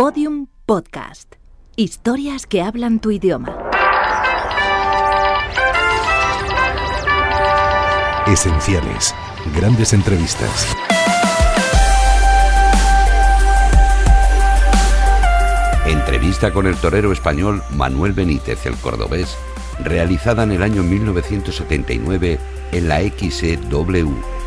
Podium Podcast. Historias que hablan tu idioma. Esenciales. Grandes entrevistas. Entrevista con el torero español Manuel Benítez, el cordobés, realizada en el año 1979 en la XEW.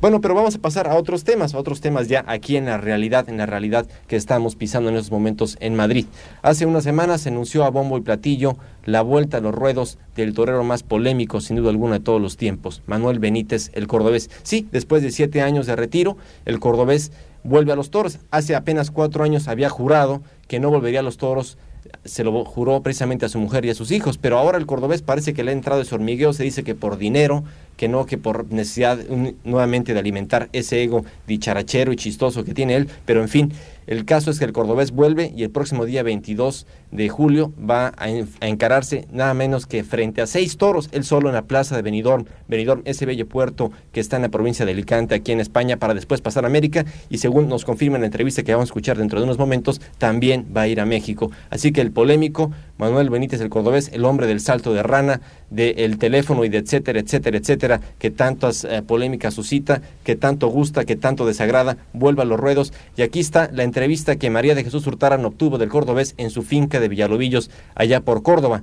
Bueno, pero vamos a pasar a otros temas, a otros temas ya aquí en la realidad, en la realidad que estamos pisando en estos momentos en Madrid. Hace unas semanas se anunció a bombo y platillo la vuelta a los ruedos del torero más polémico, sin duda alguna, de todos los tiempos, Manuel Benítez, el cordobés. Sí, después de siete años de retiro, el cordobés vuelve a los toros. Hace apenas cuatro años había jurado que no volvería a los toros se lo juró precisamente a su mujer y a sus hijos, pero ahora el cordobés parece que le ha entrado ese hormigueo, se dice que por dinero, que no, que por necesidad nuevamente de alimentar ese ego dicharachero y chistoso que tiene él, pero en fin, el caso es que el cordobés vuelve y el próximo día 22 de julio va a, encararse nada menos que frente a seis toros, él solo en la plaza de Benidorm, Benidorm, ese bello puerto que está en la provincia de Alicante, aquí en España, para después pasar a América y según nos confirma en la entrevista que vamos a escuchar dentro de unos momentos, también va a ir a México. Así que el polémico Manuel Benítez el Cordobés, el hombre del salto de rana, del teléfono y de etcétera, etcétera, etcétera, que tantas eh, polémicas suscita, que tanto gusta, que tanto desagrada, vuelva a los ruedos. Y aquí está la entrevista que María de Jesús Hurtaran obtuvo del Cordobés en su finca de Villalobillos, allá por Córdoba.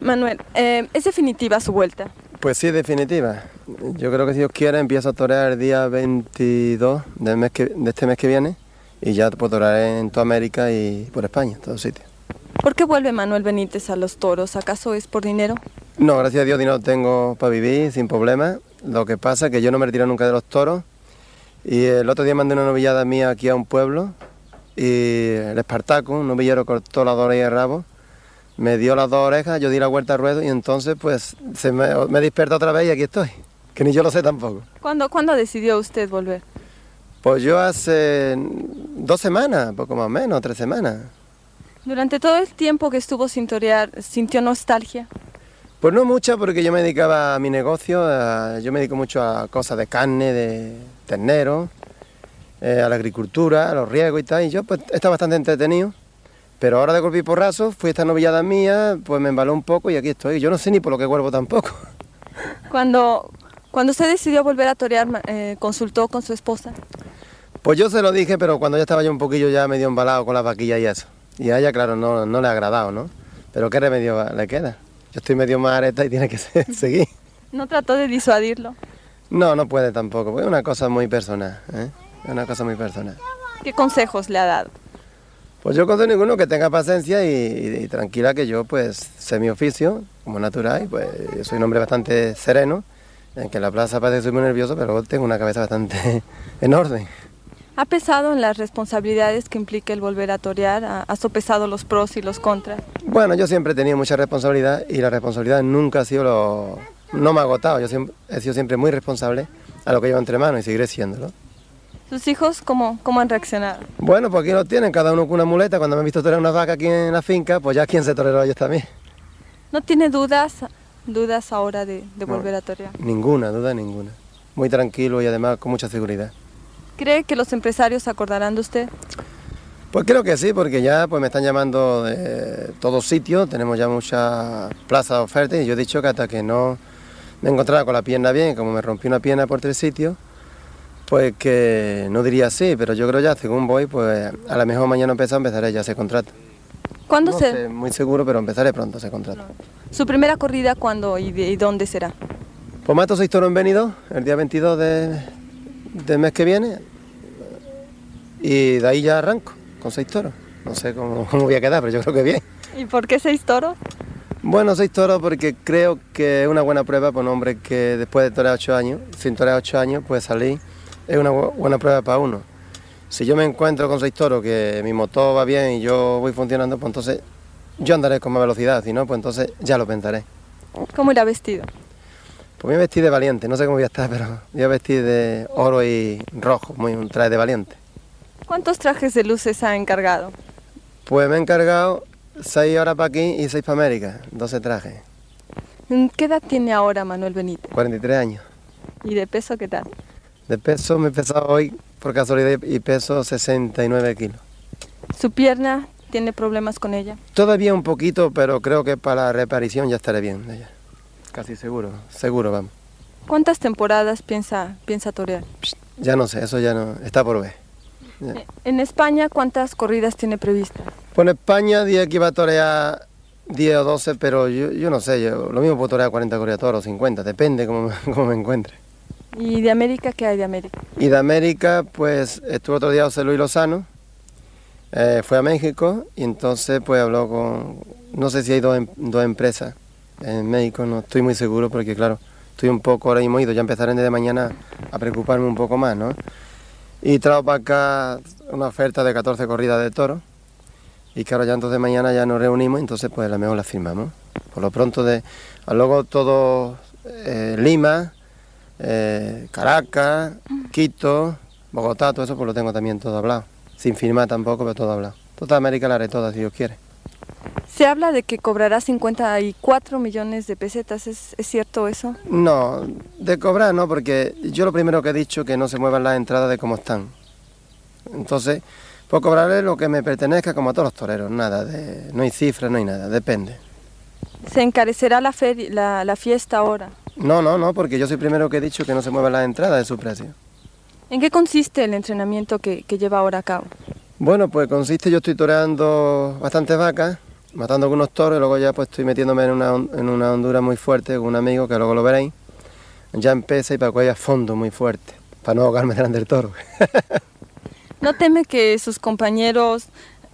Manuel, eh, ¿es definitiva su vuelta? Pues sí, definitiva. Yo creo que si Dios quiere empiezo a torear el día 22 del mes que, de este mes que viene y ya puedo torear en toda América y por España, en todos sitios. ¿Por qué vuelve Manuel Benítez a los toros? ¿Acaso es por dinero? No, gracias a Dios dinero tengo para vivir sin problema. Lo que pasa es que yo no me retiro nunca de los toros. Y el otro día mandé una novillada mía aquí a un pueblo y el Espartaco, un novillero cortó las dos orejas de rabo, me dio las dos orejas, yo di la vuelta al ruedo y entonces pues se me, me despertó otra vez y aquí estoy, que ni yo lo sé tampoco. ¿Cuándo, ¿Cuándo decidió usted volver? Pues yo hace dos semanas, poco más o menos, tres semanas. Durante todo el tiempo que estuvo sin torear, ¿sintió nostalgia? Pues no mucha, porque yo me dedicaba a mi negocio, yo me dedico mucho a cosas de carne, de ternero, eh, a la agricultura, a los riegos y tal, y yo pues estaba bastante entretenido. Pero ahora de golpe y porrazo, fui esta novillada mía, pues me embaló un poco y aquí estoy. Yo no sé ni por lo que vuelvo tampoco. Cuando, cuando usted decidió volver a torear, eh, ¿consultó con su esposa? Pues yo se lo dije, pero cuando ya estaba yo un poquillo ya medio embalado con la vaquilla y eso. Y a ella, claro, no, no le ha agradado, ¿no? Pero ¿qué remedio le queda? Yo estoy medio más areta y tiene que seguir. ¿No trató de disuadirlo? No, no puede tampoco, es una cosa muy personal, ¿eh? Es una cosa muy personal. ¿Qué consejos le ha dado? Pues yo consejo ninguno que tenga paciencia y, tranquila que yo pues sé mi oficio como natural y pues yo soy un hombre bastante sereno, en que en la plaza parece que soy muy nervioso, pero tengo una cabeza bastante en orden. ¿Ha pesado en las responsabilidades que implica el volver a torear? ¿Ha sopesado los pros y los contras? Bueno, yo siempre he tenido mucha responsabilidad y la responsabilidad nunca ha sido lo... no me ha agotado, yo siempre, he sido siempre muy responsable a lo que llevo entre manos y seguiré siéndolo. ¿Sus hijos cómo, cómo han reaccionado? Bueno, pues aquí lo tienen, cada uno con una muleta. Cuando me han visto torear una vaca aquí en la finca, pues ya quien se toreó ellos también. ¿No tiene dudas, dudas ahora de, de volver a torear? Ninguna, duda ninguna. Muy tranquilo y además con mucha seguridad. ¿Cree que los empresarios se acordarán de usted? Pues creo que sí, porque ya pues me están llamando de todos sitios, tenemos ya muchas plazas de ofertas y yo he dicho que hasta que no me encontrara con la pierna bien, como me rompí una pierna por tres sitios, pues que no diría sí, pero yo creo ya, según voy, pues a lo mejor mañana empezar, empezaré ya ese contrato. ¿Cuándo no se...? Sé, muy seguro, pero empezaré pronto ese contrato. ¿Su primera corrida cuándo y, de, y dónde será? Pues mato seis toros en Venido, el día 22 de, del mes que viene, y de ahí ya arranco con seis toros. No sé cómo, cómo, voy a quedar, pero yo creo que bien. ¿Y por qué seis toros? Bueno, seis toros porque creo que es una buena prueba para un hombre que después de torear ocho años, sin torear ocho años, puede salir. Es una buena prueba para uno. Si yo me encuentro con seis toros que mi motor va bien y yo voy funcionando, pues entonces yo andaré con más velocidad, si no, pues entonces ya lo pensaré. ¿Cómo irá vestido? Pues me vestí de valiente, no sé cómo voy a estar, pero voy a vestir de oro y rojo, muy un traje de valiente. ¿Cuántos trajes de luces ha encargado? Pues me he encargado seis horas para aquí y seis para América, 12 trajes. ¿Qué edad tiene ahora Manuel Benítez? 43 años. ¿Y de peso qué tal? De peso me he pesado hoy por casualidad y peso 69 kilos. ¿Su pierna tiene problemas con ella? Todavía un poquito, pero creo que para la reparición ya estaré bien. de ella. Casi seguro, seguro vamos. ¿Cuántas temporadas piensa, piensa torear? Ya no sé, eso ya no, está por ver. Eh, En España, ¿cuántas corridas tiene previstas? Pues en España dije que iba a torear 10 o 12, pero yo, yo no sé, yo lo mismo puedo torear 40 corridas toros, 50, depende cómo, me- cómo me encuentre. ¿Y de América qué hay de América? Y de América, pues estuvo otro día José Luis Lozano, eh, fue a México y entonces pues habló con, no sé si hay dos, em- dos empresas en México, no estoy muy seguro porque claro, estoy un poco ahora mismo ido, ya empezaré desde mañana a preocuparme un poco más, ¿no? Y trajo para acá una oferta de 14 corridas de toros y claro, ya entonces mañana ya nos reunimos, entonces pues a lo mejor la firmamos. Por lo pronto de, luego todo eh, Lima, eh, Caracas, Quito, Bogotá, todo eso pues lo tengo también todo hablado. Sin firmar tampoco, pero todo hablado. Toda América la haré toda, si Dios quiere. Se habla de que cobrará 54 millones de pesetas, ¿es, es cierto eso? No, de cobrar no, porque yo lo primero que he dicho que no se muevan las entradas de cómo están. Entonces, pues cobraré lo que me pertenezca como a todos los toreros, nada, de, no hay cifras, no hay nada, depende. ¿Se encarecerá la, feri- la, la fiesta ahora? No, no, no, porque yo soy primero que he dicho que no se muevan las entradas de su precio. ¿En qué consiste el entrenamiento que, que lleva ahora a cabo? Bueno, pues consiste, yo estoy toreando bastantes vacas, matando algunos toros, y luego ya pues estoy metiéndome en una, en una hondura muy fuerte con un amigo, que luego lo veréis. Ya empieza y para que a fondo muy fuerte, para no ahogarme delante del toro. ¿No teme que sus compañeros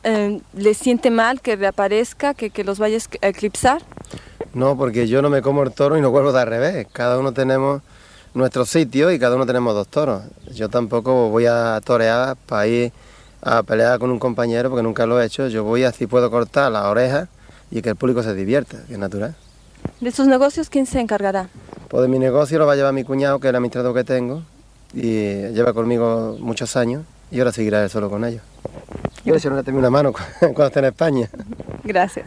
eh, les siente mal que reaparezca, que, que los vaya a eclipsar? No, porque yo no me como el toro y no vuelvo de al revés. Cada uno tenemos nuestro sitio y cada uno tenemos dos toros. Yo tampoco voy a torear para ir a pelear con un compañero porque nunca lo he hecho. Yo voy así puedo cortar las orejas y que el público se divierta, que es natural. ¿De sus negocios quién se encargará? Pues de mi negocio lo va a llevar mi cuñado, que es el administrador que tengo, y lleva conmigo muchos años, y ahora seguirá él solo con ellos. Yo le también una mano cu- cuando esté en España. Gracias.